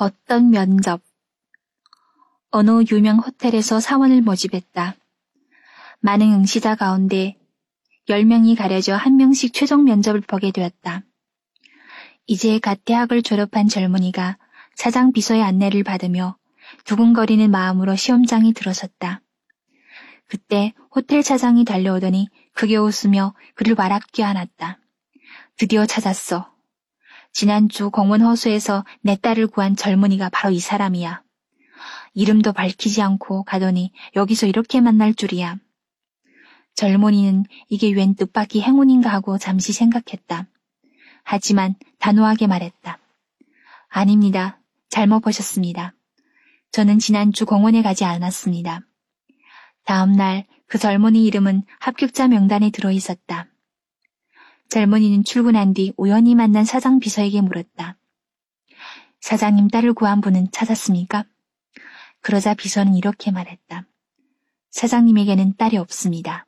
어떤 면접. 어느 유명 호텔에서 사원을 모집했다. 많은 응시자 가운데 10명이 가려져 한 명씩 최종 면접을 보게 되었다. 이제 갓 대학을 졸업한 젊은이가 사장 비서의 안내를 받으며 두근거리는 마음으로 시험장에 들어섰다. 그때 호텔 차장이 달려오더니 크게 웃으며 그를 와랍게 안았다. 드디어 찾았어. 지난주 공원 호수에서 내 딸을 구한 젊은이가 바로 이 사람이야. 이름도 밝히지 않고 가더니 여기서 이렇게 만날 줄이야. 젊은이는 이게 웬 뜻밖의 행운인가 하고 잠시 생각했다. 하지만 단호하게 말했다. 아닙니다. 잘못 보셨습니다. 저는 지난주 공원에 가지 않았습니다. 다음날 그 젊은이 이름은 합격자 명단에 들어 있었다. 젊은이는 출근한 뒤 우연히 만난 사장 비서에게 물었다. 사장님 딸을 구한 분은 찾았습니까? 그러자 비서는 이렇게 말했다. 사장님에게는 딸이 없습니다.